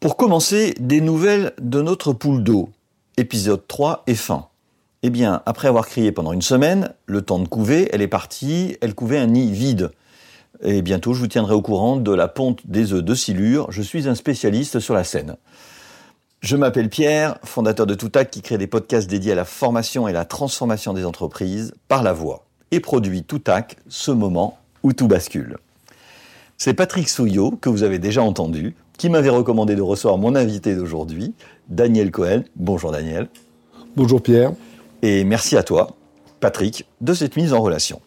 Pour commencer, des nouvelles de notre poule d'eau. Épisode 3 et fin. Eh bien, après avoir crié pendant une semaine, le temps de couver, elle est partie, elle couvait un nid vide. Et bientôt, je vous tiendrai au courant de la ponte des œufs de silure. Je suis un spécialiste sur la scène. Je m'appelle Pierre, fondateur de Toutac qui crée des podcasts dédiés à la formation et la transformation des entreprises par la voix. Et produit Toutac, ce moment où tout bascule. C'est Patrick Souillot, que vous avez déjà entendu, qui m'avait recommandé de recevoir mon invité d'aujourd'hui, Daniel Cohen. Bonjour Daniel. Bonjour Pierre. Et merci à toi, Patrick, de cette mise en relation.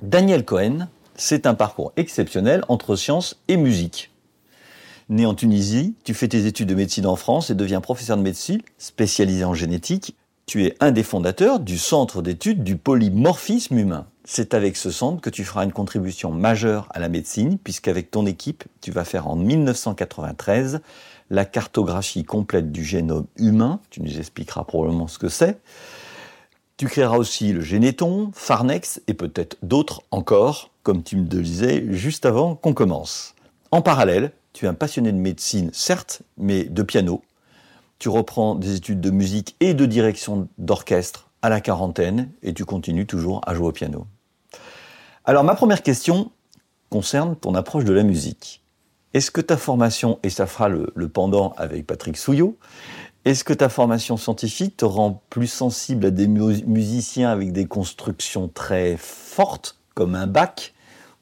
Daniel Cohen, c'est un parcours exceptionnel entre sciences et musique. Né en Tunisie, tu fais tes études de médecine en France et deviens professeur de médecine spécialisé en génétique. Tu es un des fondateurs du Centre d'études du polymorphisme humain. C'est avec ce centre que tu feras une contribution majeure à la médecine, puisqu'avec ton équipe, tu vas faire en 1993 la cartographie complète du génome humain. Tu nous expliqueras probablement ce que c'est. Tu créeras aussi le Généton, Farnex et peut-être d'autres encore, comme tu me le disais juste avant qu'on commence. En parallèle, tu es un passionné de médecine, certes, mais de piano. Tu reprends des études de musique et de direction d'orchestre à la quarantaine et tu continues toujours à jouer au piano. Alors ma première question concerne ton approche de la musique. Est-ce que ta formation, et ça fera le, pendant avec Patrick Souillot, est-ce que ta formation scientifique te rend plus sensible à des mu- musiciens avec des constructions très fortes, comme un Bach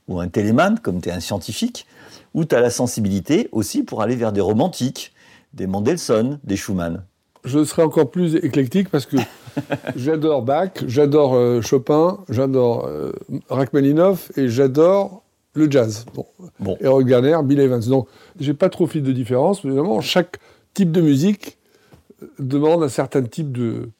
ou un Telemann, comme tu es un scientifique, ou tu as la sensibilité aussi pour aller vers des romantiques, des Mendelssohn, des Schumann? Je serai encore plus éclectique parce que j'adore Bach, j'adore euh, Chopin, j'adore euh, Rachmaninoff et j'adore le jazz. Bon. Garner, Bill Evans. Donc, j'ai pas trop fait de différence. mais Évidemment, chaque type de musique euh, demande un certain type de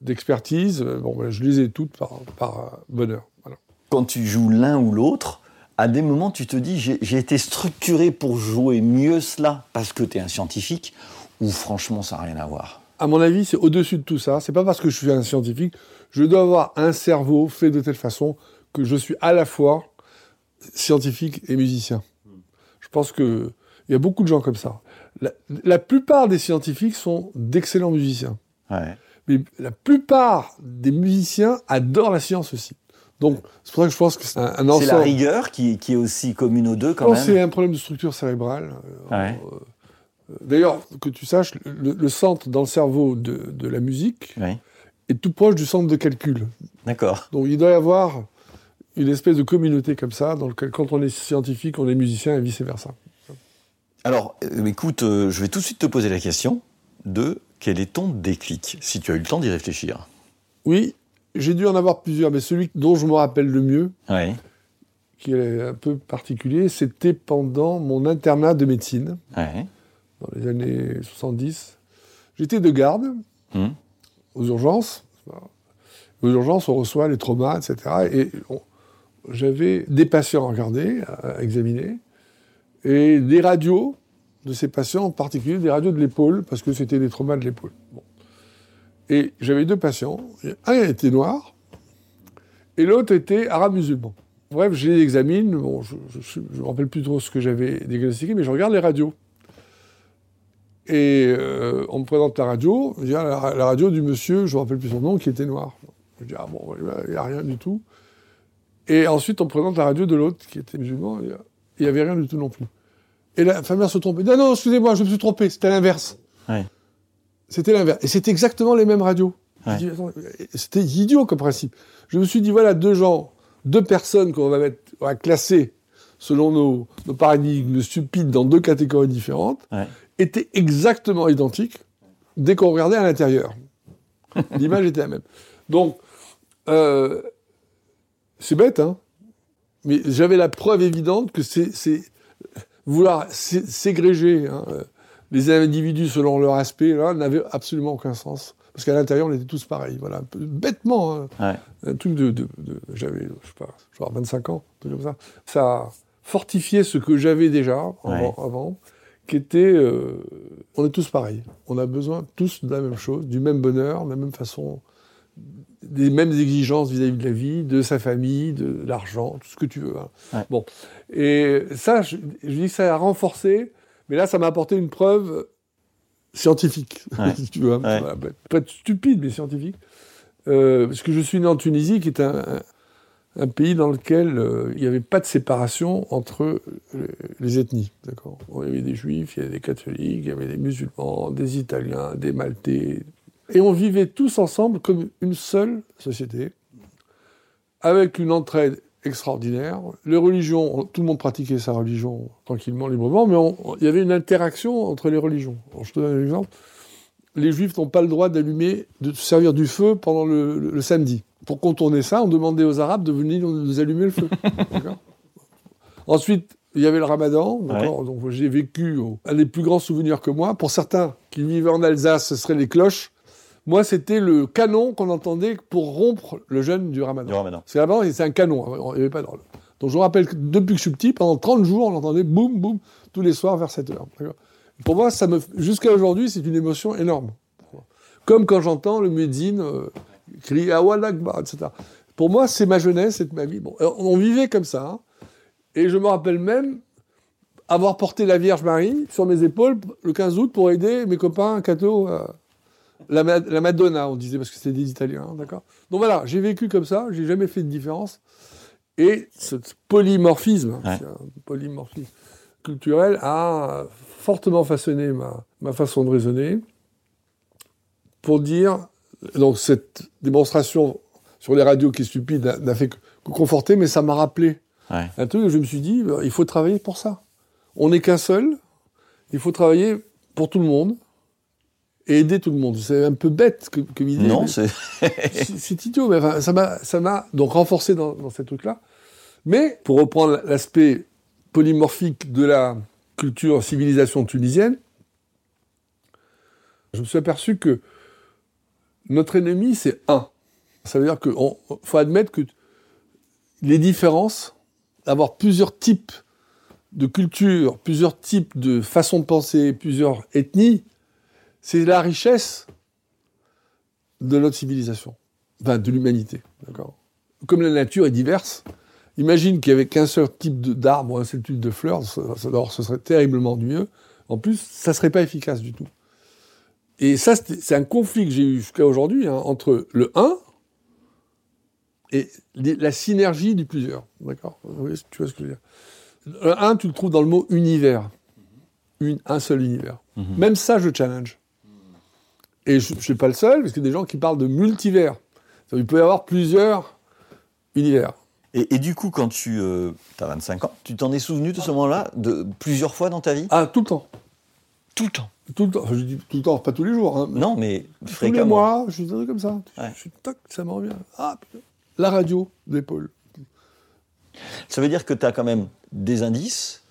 d'expertise. Euh, Bon, ben, je les ai toutes par, par bonheur. Voilà. quand tu joues l'un ou l'autre, à des moments, tu te dis, j'ai j'ai été structuré pour jouer mieux cela parce que tu es un scientifique, ou franchement, ça n'a rien à voir? À mon avis, c'est au-dessus de tout ça. C'est pas parce que je suis un scientifique. Je dois avoir un cerveau fait de telle façon que je suis à la fois scientifique et musicien. Je pense que il y a beaucoup de gens comme ça. La, la plupart des scientifiques sont d'excellents musiciens. Ouais. Mais la plupart des musiciens adorent la science aussi. Donc, c'est pour ça que je pense que c'est un, un C'est la ensemble. rigueur qui, qui est aussi commune aux deux quand même. c'est un problème de structure cérébrale. Euh, Ouais. euh, D'ailleurs, que tu saches, le, le centre dans le cerveau de, de la musique Oui. est tout proche du centre de calcul. D'accord. Donc il doit y avoir une espèce de communauté comme ça, dans lequel quand on est scientifique, on est musicien et vice-versa. Alors, euh, écoute, euh, je vais tout de suite te poser la question de quel est ton déclic, si tu as eu le temps d'y réfléchir. Oui, j'ai dû en avoir plusieurs, mais celui dont je me rappelle le mieux, Oui. qui est un peu particulier, c'était pendant mon internat de médecine, Ouais. Dans les années 70. J'étais de garde Hum. aux urgences. Aux urgences, on reçoit les traumas, etc. Et j'avais des patients à regarder, à examiner, et des radios de ces patients, en particulier des radios de l'épaule, parce que c'était des traumas de l'épaule. Bon. Et j'avais deux patients. Un était noir, et l'autre était arabe musulman. Bref, je les examine. Bon, je ne me rappelle plus trop ce que j'avais diagnostiqué, mais je regarde les radios. Et euh, on me présente la radio, je dis, ah, la, la radio du monsieur, je ne me rappelle plus son nom, qui était noir. Je dis, ah bon, il n'y a rien du tout. Et ensuite, on me présente la radio de l'autre, qui était musulman, il n'y avait rien du tout non plus. Et la infirmière se trompait. Non, non, excusez-moi, je me suis trompé, c'était l'inverse. Ouais. C'était l'inverse. Et c'était exactement les mêmes radios. Ouais. C'était idiot comme principe. Je me suis dit, voilà, deux gens, deux personnes qu'on va mettre, on va classer selon nos, nos paradigmes stupides dans deux catégories différentes, Ouais. Étaient exactement identiques dès qu'on regardait à l'intérieur. L'image était la même. Donc, euh, c'est bête, hein mais j'avais la preuve évidente que c'est vouloir sé- ségréger hein, euh, les individus selon leur aspect là n'avait absolument aucun sens parce qu'à l'intérieur on était tous pareils voilà un peu bêtement hein. Ouais. un truc de, de- de- j'avais je sais pas genre 25 ans truc comme ça ça fortifiait ce que j'avais déjà avant, qui était euh, on est tous pareils on a besoin tous de la même chose du même bonheur de la même façon des mêmes exigences vis-à-vis de la vie, de sa famille, de l'argent, tout ce que tu veux. hein. Ouais. Bon. Et ça, je, je dis que ça a renforcé, mais là, ça m'a apporté une preuve scientifique, Ouais. si tu veux. hein. Ouais. Pas- stupide, mais scientifique. Euh, parce que je suis né en Tunisie, qui est un, un- un pays dans lequel euh, il n'y avait pas de séparation entre les ethnies. D'accord? Il y avait des juifs, il y avait des catholiques, il y avait des musulmans, des italiens, des maltais. Et on vivait tous ensemble comme une seule société, avec une entraide extraordinaire. Les religions, on- tout le monde pratiquait sa religion tranquillement, librement, mais il y avait une interaction entre les religions. Je te donne un exemple. Les juifs n'ont pas le droit d'allumer, de se servir du feu pendant le, le- le samedi. Pour contourner ça, on demandait aux Arabes de venir nous allumer le feu. Ensuite, il y avait le ramadan. Donc j'ai vécu un des plus grands souvenirs que moi. Pour certains qui vivaient en Alsace, ce seraient les cloches. Moi, c'était le canon qu'on entendait pour rompre le jeûne du ramadan. Du ramadan. Parce qu'avant, c'est un canon. Il n'y avait pas de... Donc je me rappelle que depuis que je suis petit, pendant 30 jours, on entendait boum, boum, tous les soirs vers 7 heures. Pour moi, ça me... jusqu'à aujourd'hui, c'est une émotion énorme. Comme quand j'entends le muezzin euh, crier Awal Akbar, etc. Pour moi, c'est ma jeunesse, c'est ma vie. Bon, alors, on vivait comme ça. hein. Et je me rappelle même avoir porté la Vierge Marie sur mes épaules le 15 août pour aider mes copains cathos. euh, la, Ma- la Madonna, on disait, parce que c'était des Italiens, hein, d'accord Donc voilà, j'ai vécu comme ça, j'ai jamais fait de différence. Et ce polymorphisme, Ouais. un polymorphisme culturel, a fortement façonné ma, ma façon de raisonner pour dire, donc cette démonstration sur les radios qui est stupide n'a- fait que, que conforter, mais ça m'a rappelé Ouais. un truc où je me suis dit, bah, il faut travailler pour ça. On n'est qu'un seul, il faut travailler pour tout le monde et aider tout le monde. C'est un peu bête que, comme idée. Non, c'est c'est idiot, mais enfin, ça m'a, ça m'a donc renforcé dans, dans ces trucs-là. Mais pour reprendre l'aspect polymorphique de la culture civilisation tunisienne, je me suis aperçu que notre ennemi, c'est un. Ça veut dire qu'il faut admettre que les différences, avoir plusieurs types de cultures, plusieurs types de façons de penser, plusieurs ethnies, c'est la richesse de notre civilisation, de l'humanité. Comme la nature est diverse, imagine qu'il y avait qu'un seul type d'arbre ou un seul type de ça- alors ce serait terriblement ennuyeux. En plus, ça serait pas efficace du tout. Et ça, c'est un conflit que j'ai eu jusqu'à aujourd'hui hein, entre le un et les- la synergie du plusieurs, d'accord? Tu vois ce que je veux dire? Le un, tu le trouves dans le mot univers, Une- un seul univers. Même ça, je challenge. Et je ne suis pas le seul, parce qu'il y a des gens qui parlent de multivers. Il peut y avoir plusieurs univers. Et, et du coup, quand tu as 25 ans, tu t'en es souvenu de ce moment-là de plusieurs fois dans ta vie? Ah, tout le temps. Tout le temps. Tout le temps. Enfin, je dis tout le temps, pas tous les jours. hein, mais Non, mais tous les fréquemment. mois, je suis comme ça. Ouais. Je suis toc, ça me revient. Ah, putain. La radio d'épaule. Ça veut dire que tu as quand même des indices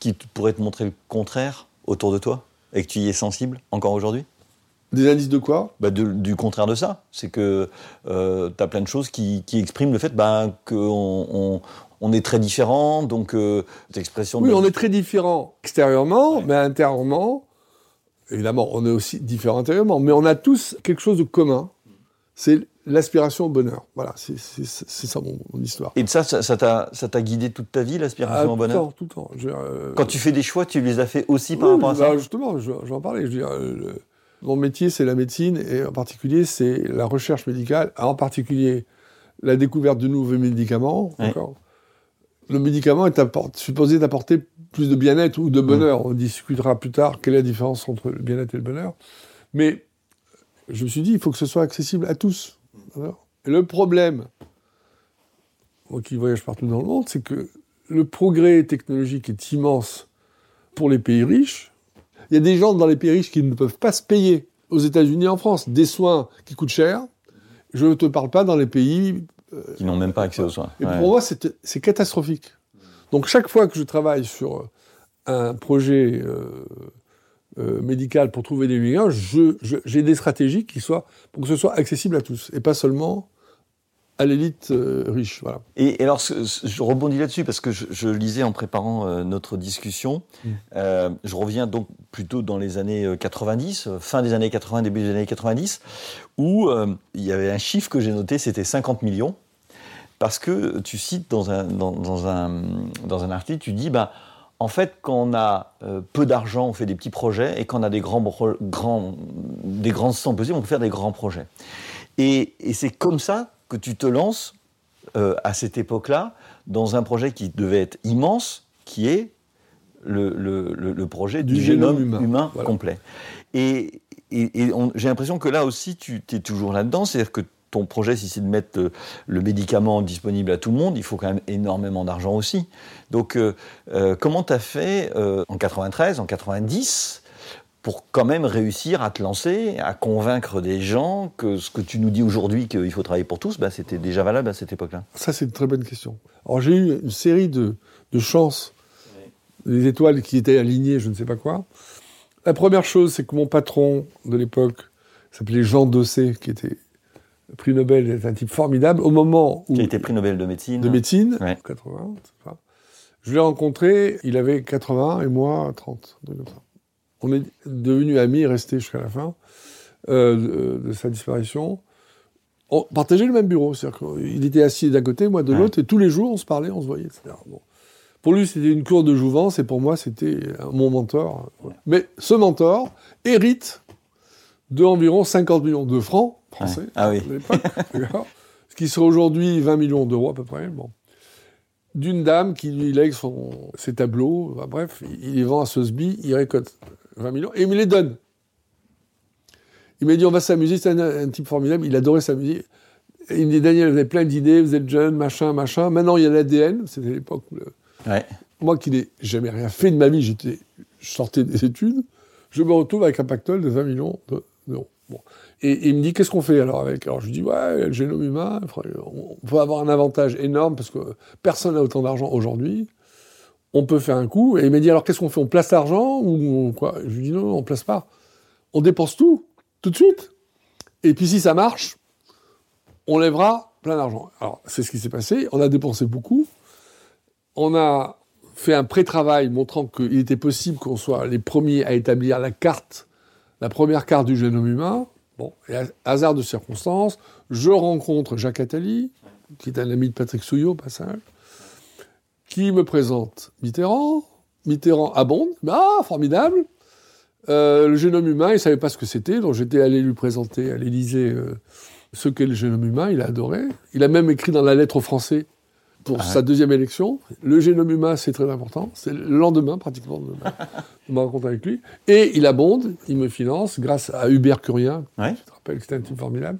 qui pourraient te montrer le contraire autour de toi et que tu y es sensible encore aujourd'hui? Des indices de quoi? Bah de- Du contraire de ça. C'est que tu as plein de choses qui, qui expriment le fait bah, qu'on on, on est très différents, donc euh, cette expression Oui, de... on est très différents extérieurement, mais intérieurement, évidemment, on est aussi différents intérieurement. Mais on a tous quelque chose de commun. C'est l'aspiration au bonheur. Voilà, c'est ça mon, mon histoire. Et ça, ça t'a guidé toute ta vie, Ah, l'aspiration au tout le bonheur temps, tout le temps. Je veux dire, euh, Quand tu fais des choix, tu les as fait aussi par Oui, rapport à bah, ça? Justement, je, je vais en parler. Je veux dire, euh, le- mon métier, c'est la médecine, et en particulier, c'est la recherche médicale, en particulier la découverte de nouveaux médicaments. Ouais. le médicament est supposé d'apporter plus de bien-être ou de bonheur. On discutera plus tard quelle est la différence entre le bien-être et le bonheur. Mais je me suis dit, il faut que ce soit accessible à tous. Et le problème, moi qui voyage partout dans le monde, c'est que le progrès technologique est immense pour les pays riches. Il y a des gens dans les pays riches qui ne peuvent pas se payer, aux États-Unis et en France, des soins qui coûtent cher. Je ne te parle pas dans les pays Qui n'ont même pas accès aux soins. et Ouais. pour moi, c'est catastrophique. Donc chaque fois que je travaille sur euh, un projet euh, euh, médical pour trouver des je- j'ai des stratégies qui soient pour que ce soit accessible à tous et pas seulement à l'élite euh, riche. Voilà. Et, et alors, je rebondis là-dessus parce que je, je lisais en préparant euh, notre discussion. Mm. Euh, je reviens donc plutôt dans les années euh, 90, euh, fin des années 80, début des années 90, où il y avait un chiffre que j'ai noté, c'était 50 millions. Parce que tu cites dans un, dans, dans un, dans un article, tu dis, bah, en fait, quand on a peu d'argent, on fait des petits projets, et quand on a des grands, grands, des grands sommes possibles, on peut faire des grands projets. Et, et c'est comme ça que tu te lances euh, à cette époque-là dans un projet qui devait être immense, qui est le, le- le- le projet du, Du génome, génome humain, humain, voilà. complet. Et, et- et on- j'ai l'impression que là aussi, tu es toujours là-dedans, c'est-à-dire que ton projet, si c'est de mettre euh, le médicament disponible à tout le monde, il faut quand même énormément d'argent aussi. Donc, euh, euh, comment tu as fait euh, en 93, en 90 pour quand même réussir à te lancer, à convaincre des gens que ce que tu nous dis aujourd'hui qu'il faut travailler pour tous, bah, c'était déjà valable à cette époque-là. Ça, c'est une très bonne question. Alors j'ai eu une série de, de chances, des étoiles qui étaient alignées, je ne sais pas quoi. La première chose, c'est que mon patron de l'époque s'appelait Jean Dossé, qui était prix Nobel, était un type formidable. Au moment où Qui a été prix Nobel de médecine. de médecine, Ouais. 80, c'est ça. Je l'ai rencontré, il avait 80 et moi 30. un truc comme ça. On est devenus amis, restés jusqu'à la fin euh, de, de sa disparition. On partageait le même bureau, c'est-à-dire qu'il était assis d'un côté, moi de Ouais. l'autre, et tous les jours on se parlait, on se voyait, etc. Bon. Pour lui, c'était une cour de jouvence, et pour moi, c'était mon mentor. Mais ce mentor hérite de environ 50 millions de francs français Ouais. Ah oui. ce qui serait aujourd'hui 20 millions d'euros à peu près. Bon. D'une dame qui lui lègue son, ses tableaux, bref, il, il les vend à Sotheby, il récolte 20 millions et il me les donne. Il m'a dit on va s'amuser, c'est un, un type formidable, il adorait s'amuser. Il me dit Daniel, vous avez plein d'idées, vous êtes jeune, machin, machin. Maintenant il y a l'ADN, c'était l'époque où le- Ouais. moi qui n'ai jamais rien fait de ma vie, j'étais, je sortais des études, je me retrouve avec un pactole de 20 millions de- d'euros. Bon. Et, et il me dit, qu'est-ce qu'on fait alors avec? Alors je lui dis, ouais, le génome humain, on peut avoir un avantage énorme parce que personne n'a autant d'argent aujourd'hui. On peut faire un coup. Et il m'a dit, alors qu'est-ce qu'on fait On place l'argent ou quoi? Je lui dis, non, non, on place pas. On dépense tout, tout de suite. Et puis si ça marche, on lèvera plein d'argent. Alors c'est ce qui s'est passé. On a dépensé beaucoup. On a fait un pré-travail montrant qu'il était possible qu'on soit les premiers à établir la carte, la première carte du génome humain. Bon, et hasard de circonstances, je rencontre Jacques Attali, qui est un ami de Patrick Souillot, au passage, qui me présente Mitterrand. Mitterrand abonde. Ah, formidable Euh, Le génome humain, il ne savait pas ce que c'était, donc j'étais allé lui présenter à l'Élysée euh, ce qu'est le génome humain. Il a adoré. Il a même écrit dans la lettre aux Français pour Ah ouais. sa deuxième élection. Le génome humain, c'est très important. C'est le lendemain, pratiquement, de ma, de ma rencontre avec lui. Et il abonde, il me finance grâce à Hubert Curien. Ouais. Je te rappelle que c'était un type formidable.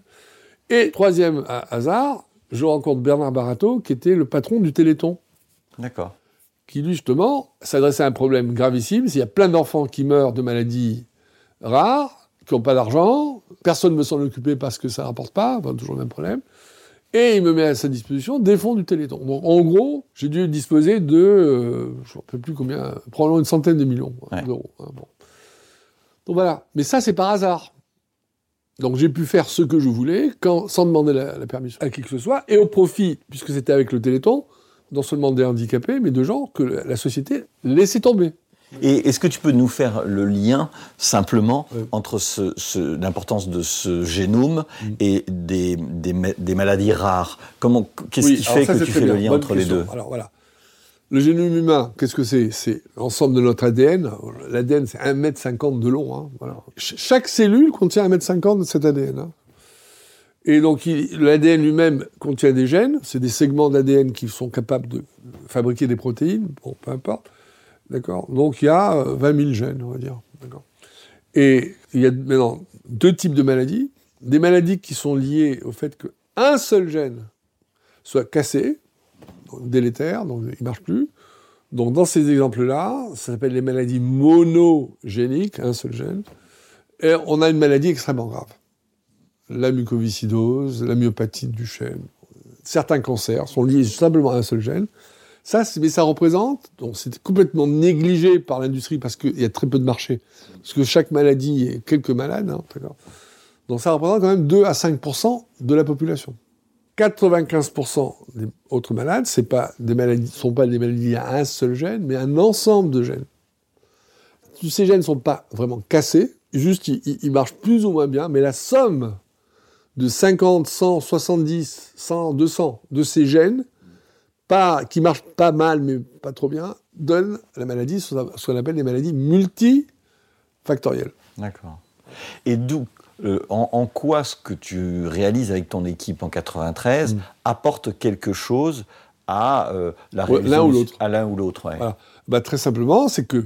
Et troisième ha- hasard, je rencontre Bernard Barato, qui était le patron du Téléthon D'accord. qui lui justement s'adressait à un problème gravissime. S'il y a plein d'enfants qui meurent de maladies rares, qui n'ont pas d'argent, personne ne veut s'en occuper parce que ça ne rapporte pas, enfin, toujours le même problème. Et il me met à sa disposition des fonds du Téléthon. Donc en gros, j'ai dû disposer de, euh, je ne sais plus combien, probablement une centaine de millions Ouais. d'euros. hein, bon. Donc voilà. Mais ça, c'est par hasard. Donc j'ai pu faire ce que je voulais quand, sans demander la, la permission à qui que ce soit, et au profit, puisque c'était avec le Téléthon, non seulement des handicapés, mais de gens que la société laissait tomber. Et est-ce que tu peux nous faire le lien simplement entre ce, ce- l'importance de ce génome Mm. et des, des, ma- des maladies rares? Comment Qu'est-ce Oui, qui fait ça, que tu fais le lien Bonne entre question. les deux? Alors voilà. Le génome humain, qu'est-ce que c'est? C'est l'ensemble de notre ADN. L'ADN, c'est 1m50 de long. hein, voilà. Ch- chaque cellule contient 1m50 de cet ADN. hein. Et donc, l'ADN lui-même contient des gènes. C'est des segments d'ADN qui sont capables de fabriquer des protéines. Bon, peu importe. D'accord? Donc, il y a euh, 20 000 gènes, on va dire. D'accord? Et il y a maintenant deux types de maladies. Des maladies qui sont liées au fait qu'un seul gène soit cassé, donc délétère, donc il ne marche plus. Donc, dans ces exemples-là, ça s'appelle les maladies monogéniques, un seul gène. Et on a une maladie extrêmement grave la mucoviscidose, la myopathie du chêne. Certains cancers sont liés simplement à un seul gène. Ça, mais ça représente, donc c'est complètement négligé par l'industrie parce qu'il y a très peu de marché. Parce que chaque maladie est quelques malades, hein. Donc ça représente quand même 2 à 5% de la population. 95% des autres malades, c'est pas des maladies, sont pas des maladies à un seul gène, mais un ensemble de gènes. Ces gènes ne sont pas vraiment cassés, juste ils marchent plus ou moins bien, mais la somme de 50, 100, 70, 100, 200 de ces gènes, pas, qui marchent pas mal mais pas trop bien, donne la maladie, ce qu'on appelle des maladies multifactorielles. D'accord. Et d'où, euh, en, en quoi ce que tu réalises avec ton équipe en 93 apporte quelque chose à euh, la Mm. Ouais, l'un ou l'autre. À l'un ou l'autre, ouais. Voilà. Bah, très simplement, c'est que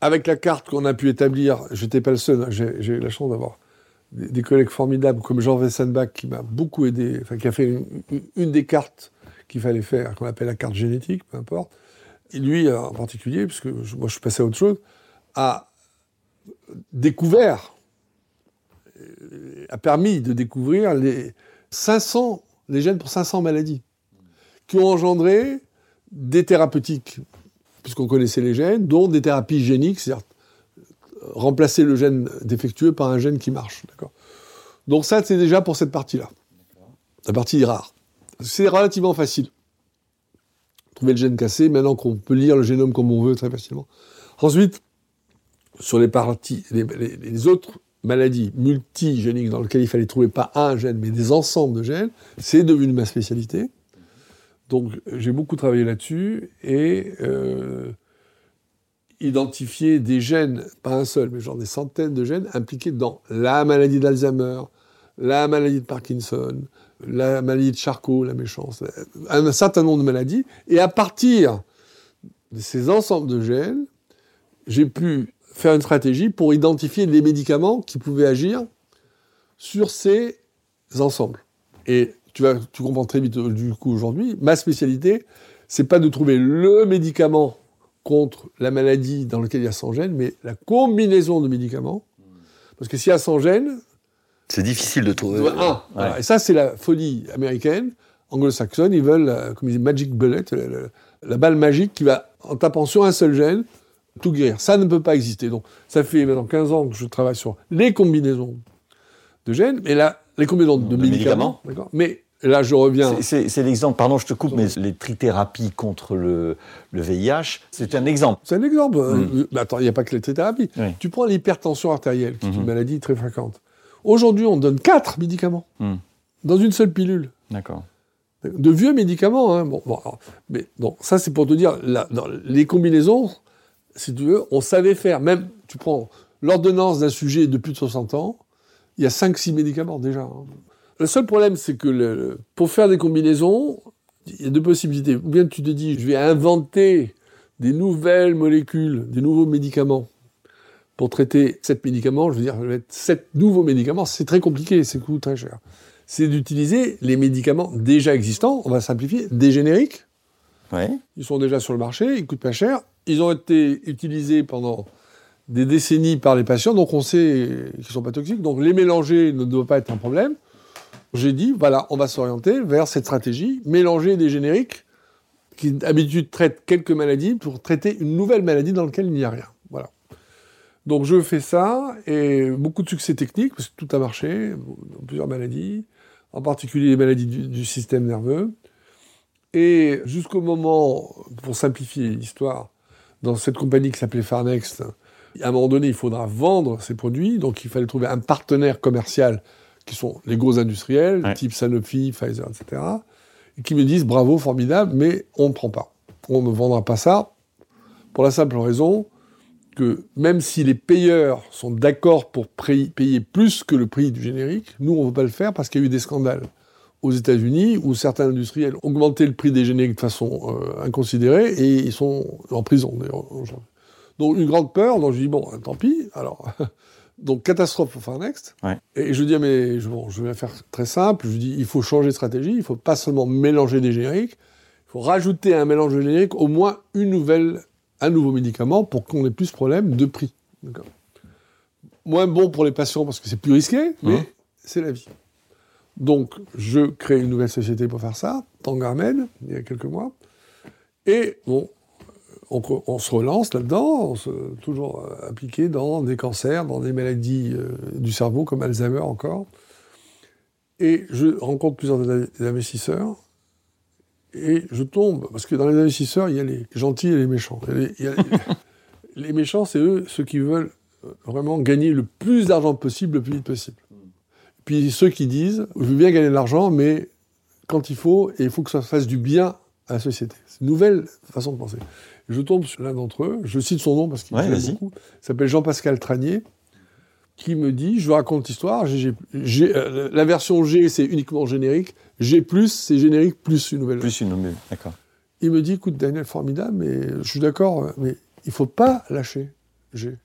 avec la carte qu'on a pu établir, j'étais pas le seul, hein, j'ai j'ai eu la chance d'avoir des, collègues formidables comme Jean Wessenbach qui m'a beaucoup aidé, qui a fait une, des cartes qu'il fallait faire, qu'on appelle la carte génétique, peu importe. Lui euh, en particulier, parce que je- moi je suis passé à autre chose, a découvert, euh, a permis de découvrir les 500, les gènes pour 500 maladies, qui ont engendré des thérapeutiques, puisqu'on connaissait les gènes, dont des thérapies géniques, c'est-à-dire remplacer le gène défectueux par un gène qui marche. Donc ça, c'est déjà pour cette partie-là. La partie rare. C'est relativement facile. Trouver le gène cassé, maintenant qu'on peut lire le génome comme on veut très facilement. Ensuite, sur les parties, les autres maladies multigéniques dans lesquelles il fallait trouver pas un gène, mais des ensembles de gènes, c'est devenu ma spécialité. Donc j'ai beaucoup travaillé là-dessus et euh, identifié des gènes, pas un seul, mais genre des centaines de gènes impliqués dans la maladie d'Alzheimer, la maladie de Parkinson, la maladie de Charcot, la méchance, un certain nombre de maladies. Et à partir de ces ensembles de gènes, j'ai pu faire une stratégie pour identifier les médicaments qui pouvaient agir sur ces ensembles. Et tu, vas, tu comprends très vite euh, du coup aujourd'hui, ma spécialité, c'est pas de trouver le médicament contre la maladie dans laquelle il y a 100 gènes, mais la combinaison de médicaments. Parce que s'il y a 100 gènes, C'est difficile de trouver. un. Voilà. Et ça, c'est la folie américaine, anglo-saxonne. Ils veulent, euh, comme ils disent, magic bullet, la, la- la balle magique qui va, en tapant sur un seul gène, tout guérir. Ça ne peut pas exister. Donc, ça fait maintenant 15 ans que je travaille sur les combinaisons de gènes, mais là, les combinaisons de, De médicaments. d'accord Mais là, je reviens. C'est- l'exemple, pardon, je te coupe, mais les trithérapies contre le, le VIH, c'est un exemple. C'est un exemple. Euh, Mm. mais attends, il n'y a pas que les thérapies. Oui. Tu prends l'hypertension artérielle, qui est une maladie très fréquente. Aujourd'hui, on donne quatre médicaments Mm. dans une seule pilule. D'accord. De vieux médicaments. Hein. Bon, bon, alors, mais donc, ça, c'est pour te dire, dans les combinaisons, si tu veux, on savait faire. Même, tu prends l'ordonnance d'un sujet de plus de 60 ans, il y a 5-6 médicaments déjà. hein. Le seul problème, c'est que le- pour faire des combinaisons, il y a deux possibilités. Ou bien tu te dis, je vais inventer des nouvelles molécules, des nouveaux médicaments pour traiter sept médicaments. Je veux dire, je vais mettre sept nouveaux médicaments, c'est très compliqué, c'est coûte très cher. C'est d'utiliser les médicaments déjà existants, on va simplifier, des génériques. Ouais. Ils sont déjà sur le marché, ils coûtent pas cher. Ils ont été utilisés pendant des décennies par les patients, donc on sait qu'ils sont pas toxiques. Donc les mélanger ne doit pas être un problème. J'ai dit, voilà, on va s'orienter vers cette stratégie, mélanger des génériques qui d'habitude traitent quelques maladies pour traiter une nouvelle maladie dans laquelle il n'y a rien. Voilà. Donc je fais ça et beaucoup de succès technique parce que tout a marché dans plusieurs maladies, en particulier les maladies du, du système nerveux. Et jusqu'au moment, pour simplifier l'histoire, dans cette compagnie qui s'appelait Farnext, à un moment donné, il faudra vendre ces produits, donc il fallait trouver un partenaire commercial qui sont les gros industriels, Ouais. type Sanofi, Pfizer, etc., et qui me disent bravo, formidable, mais on ne prend pas. On ne vendra pas ça pour la simple raison que même si les payeurs sont d'accord pour payer plus que le prix du générique, nous, on ne veut pas le faire parce qu'il y a eu des scandales aux États-Unis où certains industriels ont augmenté le prix des génériques de façon euh, inconsidérée et ils sont en prison, d'ailleurs. aujourd'hui. Donc, une grande peur, donc je dis, bon, tant pis, alors. donc, catastrophe pour Far Next. Ouais. Et je dis, ah, mais je, bon, je vais faire très simple, je dis, il faut changer de stratégie, il ne faut pas seulement mélanger des génériques, il faut rajouter à un mélange de génériques au moins une nouvelle, un nouveau médicament pour qu'on ait plus de problème de prix. Moins bon pour les patients parce que c'est plus risqué, mais Mhm. c'est la vie. Donc, je crée une nouvelle société pour faire ça, Tangarmen, il y a quelques mois. Et bon, on, se relance là-dedans, toujours euh, appliqué dans des cancers, dans des maladies euh, du cerveau comme Alzheimer encore. Et je rencontre plusieurs investisseurs et je tombe, parce que dans les investisseurs, il y a les gentils et les méchants. Les méchants, c'est eux, ceux qui veulent euh, vraiment gagner le plus d'argent possible, le plus vite possible. Puis ceux qui disent, je veux bien gagner de l'argent, mais quand il faut, et il faut que ça fasse du bien à la société. C'est une nouvelle façon de penser. Je tombe sur l'un d'entre eux, je cite son nom parce qu'il Ouais, beaucoup, il s'appelle Jean-Pascal Tranier, qui me dit, je vous raconte l'histoire, euh, la version G, c'est uniquement générique, G+, c'est générique plus une nouvelle. Plus une nouvelle. D'accord. Il me dit, écoute, Daniel, formidable, mais je suis d'accord, mais il faut pas lâcher G.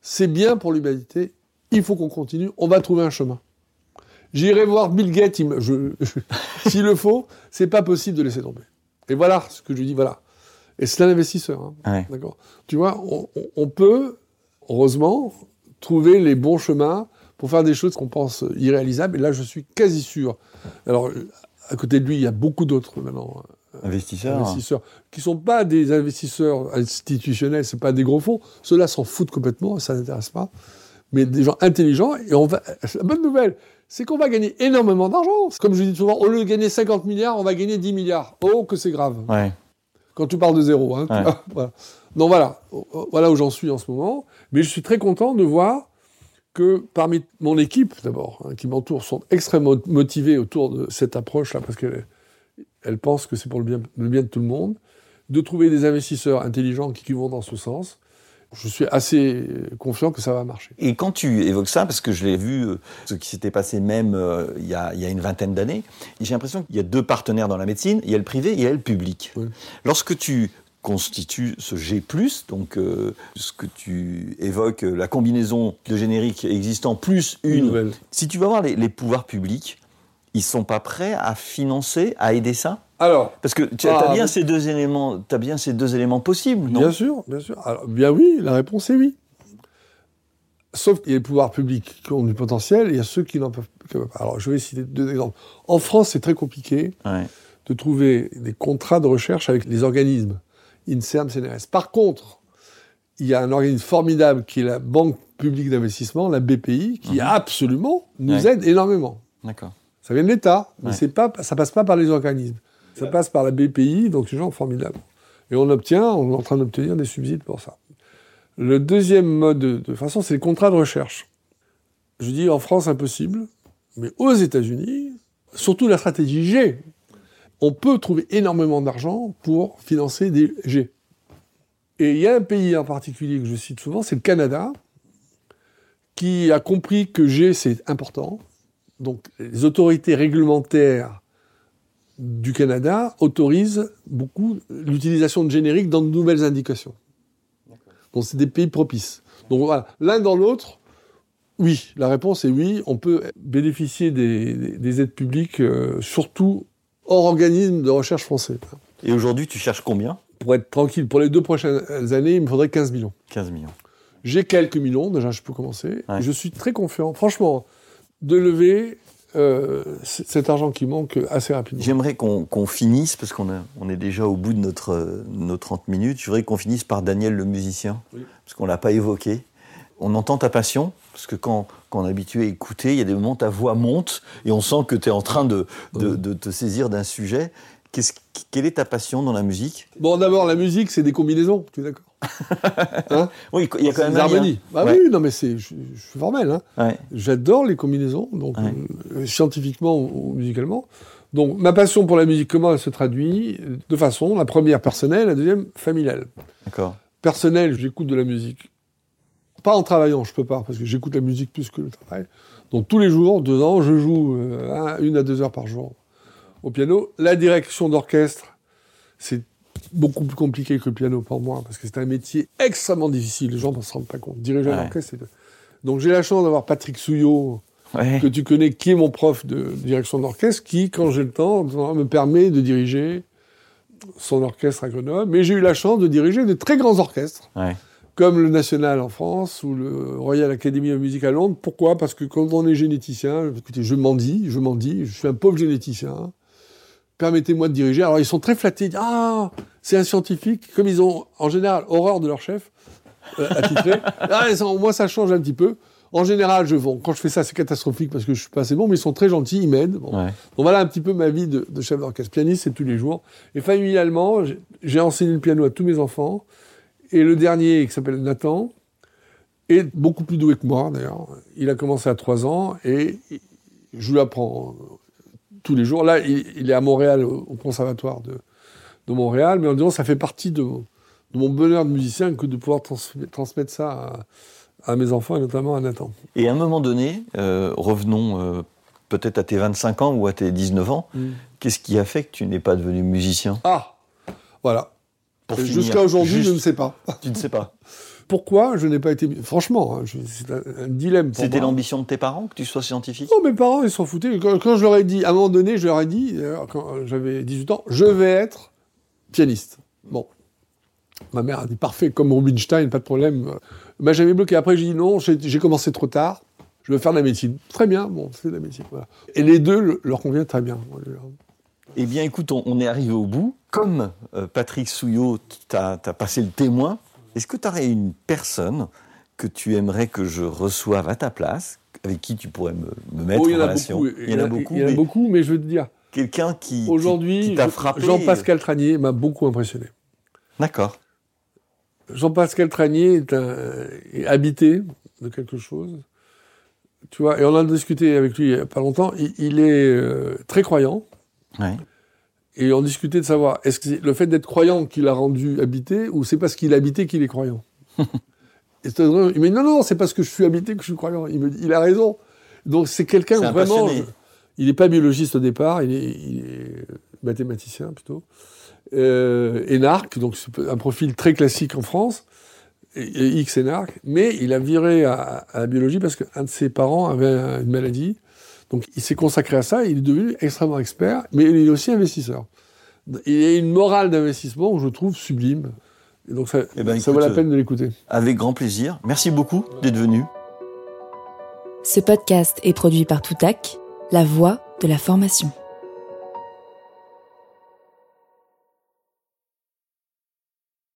C'est bien pour l'humanité, il faut qu'on continue, on va trouver un chemin. J'irai voir Bill Gates, s'il le faut, c'est pas possible de laisser tomber. Et voilà ce que je lui dis, voilà. Et c'est un investisseur, hein, Ouais. d'accord Tu vois, on, peut, heureusement, trouver les bons chemins pour faire des choses qu'on pense irréalisables, et là, je suis quasi sûr. Alors, à côté de lui, il y a beaucoup d'autres maintenant Investisseur. investisseurs qui sont pas des investisseurs institutionnels, c'est pas des gros fonds. Ceux-là s'en foutent complètement, ça n'intéresse pas. Mais des gens intelligents, et on va. La bonne nouvelle, c'est qu'on va gagner énormément d'argent. Comme je dis souvent, au lieu de gagner 50 milliards, on va gagner 10 milliards. Oh, que c'est grave. Ouais. Quand tu parles de zéro. Hein, tu Ouais. vois, voilà. Donc voilà, voilà où j'en suis en ce moment. Mais je suis très content de voir que parmi mon équipe, d'abord, hein, qui m'entoure, sont extrêmement motivés autour de cette approche-là, parce qu'elle elle pense que c'est pour le bien, le bien de tout le monde, de trouver des investisseurs intelligents qui, qui vont dans ce sens. Je suis assez confiant que ça va marcher. Et quand tu évoques ça, parce que je l'ai vu, euh, ce qui s'était passé même euh, il, y a, il y a une vingtaine d'années, j'ai l'impression qu'il y a deux partenaires dans la médecine, il y a le privé et il y a le public. Oui. Lorsque tu constitues ce G+, donc euh, ce que tu évoques, euh, la combinaison de génériques existants plus une, nouvelle. si tu vas voir les, les pouvoirs publics, ils sont pas prêts à financer, à aider ça? Alors, Parce que tu Ah, as, bien mais- ces deux éléments, as bien ces deux éléments possibles, non? Bien sûr, bien sûr. Alors, bien oui, la réponse est oui. Sauf qu'il y a les pouvoirs publics qui ont du potentiel et il y a ceux qui n'en peuvent pas. Alors, je vais citer deux exemples. En France, c'est très compliqué Ouais. de trouver des contrats de recherche avec les organismes, INSERM, CNRS. Par contre, il y a un organisme formidable qui est la Banque publique d'investissement, la BPI, qui absolument nous Mhm. Ouais. aide énormément. D'accord. Ça vient de l'État, mais Ouais. c'est pas, ça passe pas par les organismes. Ça passe par la BPI, donc c'est des gens formidables. Et on obtient, on est en train d'obtenir des subsides pour ça. Le deuxième mode de, de façon, c'est les contrats de recherche. Je dis en France impossible, mais aux États-Unis, surtout la stratégie G, on peut trouver énormément d'argent pour financer des G. Et il y a un pays en particulier que je cite souvent, c'est le Canada, qui a compris que G c'est important. Donc les autorités réglementaires du Canada autorisent beaucoup l'utilisation de génériques dans de nouvelles indications. Donc c'est des pays propices. Donc voilà, l'un dans l'autre, oui, la réponse est oui, on peut bénéficier des, des- des aides publiques, euh, surtout hors organisme de recherche français. Et aujourd'hui, tu cherches combien? Pour être tranquille, pour les deux prochaines années, il me faudrait 15 millions. 15 millions. J'ai quelques millions, déjà je peux commencer. Ouais. Je suis très confiant, franchement, de lever euh, cet argent qui manque assez rapidement. J'aimerais qu'on finisse, parce qu'on on est déjà au bout de notre, euh, nos 30 minutes, je voudrais qu'on finisse par Daniel le musicien, Oui. parce qu'on ne l'a pas évoqué. On entend ta passion, parce que quand, quand on est habitué à écouter, il y a des moments où ta voix monte, et on sent que tu es en train de, de te saisir d'un sujet. Quelle est ta passion dans la musique? Bon, d'abord, la musique, c'est des combinaisons, tu es d'accord? Hein? Oui, il y a quand même des harmonies. Bah Ouais. oui, non, mais c'est, je, je suis formel. Hein. Ouais. J'adore les combinaisons, donc Ouais. euh, scientifiquement ou, musicalement. Donc, ma passion pour la musique, comment elle se traduit? De façon, la première personnelle, la deuxième familiale. D'accord. personnel, j'écoute de la musique. Pas en travaillant, je peux pas, parce que j'écoute la musique plus que le travail. Donc tous les jours, deux ans, je joue euh, un- une à deux heures par jour au piano. La direction d'orchestre, c'est beaucoup plus compliqué que le piano pour moi, parce que c'est un métier extrêmement difficile. Les gens ne se rendent pas compte. Diriger un orchestre, c'est... Donc j'ai la chance d'avoir Patrick Souillot, Ouais. que tu connais, qui est mon prof de direction d'orchestre, qui, quand j'ai le temps, me permet de diriger son orchestre à Grenoble. Mais j'ai eu la chance de diriger de très grands orchestres, Ouais. comme le National en France ou le Royal Academy of Music à Londres. Pourquoi? Parce que quand on est généticien, écoutez, je m'en dis, je m'en dis, je suis un pauvre généticien. Permettez-moi de diriger. Alors ils sont très flattés. Ils disent, Ah, c'est un scientifique. Comme ils ont en général horreur de leur chef, euh, attitré. ah, sont- moi, ça change un petit peu. En général, je vends. Quand je fais ça, c'est catastrophique parce que je suis pas assez bon, mais ils sont très gentils, ils m'aident. Bon. Ouais. Donc voilà un petit peu ma vie de, de chef d'orchestre. Pianiste, c'est tous les jours. Et familialement, j'ai- enseigné le piano à tous mes enfants. Et le dernier, qui s'appelle Nathan, est beaucoup plus doué que moi, d'ailleurs. Il a commencé à 3 ans et je lui apprends tous les jours. Là, il, il est à Montréal, au, au conservatoire de, de Montréal, mais en disant ça fait partie de, mon- de mon bonheur de musicien que de pouvoir trans- transmettre ça à, à mes enfants et notamment à Nathan. Et à un moment donné, euh, revenons euh, peut-être à tes 25 ans ou à tes 19 ans, Mm. qu'est-ce qui a fait que tu n'es pas devenu musicien? Ah Voilà. Finir, Jusqu'à aujourd'hui, juste- je ne sais pas. Tu ne sais pas. Pourquoi je n'ai pas été. Franchement, hein, je- c'est un, un dilemme C'était l'ambition de tes parents que tu sois scientifique? Non, mes parents, ils s'en foutaient. Quand, quand je leur ai dit, à un moment donné, je leur ai dit, d'ailleurs, quand j'avais 18 ans, je vais être pianiste. Bon. Ma mère a dit, parfait, comme Rubinstein, pas de problème. Bah, j'avais bloqué. Après, j'ai dit, non, j'ai commencé trop tard. Je veux faire de la médecine. Très bien, bon, c'est de la médecine. voilà. Et les deux le- leur conviennent très bien. Eh bien, écoute, on, on est arrivé au bout. Comme euh, Patrick Souillot t'a passé le témoin, est-ce que tu aurais une personne que tu aimerais que je reçoive à ta place, avec qui tu pourrais me, me mettre Oh, en a relation. Il y en a beaucoup. Il y en a mais beaucoup, mais je veux te dire, Quelqu'un qui, qui- aujourd'hui, qui t'a frappé. Jean-Pascal Tranier m'a beaucoup impressionné. D'accord. Jean-Pascal Tranier est, un- est habité de quelque chose. Tu vois, et on a discuté avec lui il n'y a pas longtemps. Il, il est euh, très croyant. Ouais. Et on discutait de savoir, est-ce que c'est le fait d'être croyant qui l'a rendu habité, ou c'est parce qu'il habité qu'il est croyant? Et c'est drôle. Il me dit, non, non, c'est parce que je suis habité que je suis croyant. Il, me dit, il a raison. Donc c'est quelqu'un C'est vraiment... passionné. Il n'est pas biologiste au départ, il est, il est mathématicien plutôt. Euh, énarque, donc c'est un profil très classique en France, et, et X énarque, mais il a viré à, à la biologie parce qu'un de ses parents avait un- une maladie. Donc il s'est consacré à ça, il est devenu extrêmement expert, mais il est aussi investisseur. Il a une morale d'investissement que je trouve sublime. Et donc ça, Eh ben, ça vaut la peine de l'écouter. Avec grand plaisir. Merci beaucoup d'être venu. Ce podcast est produit par Toutac, la voix de la formation.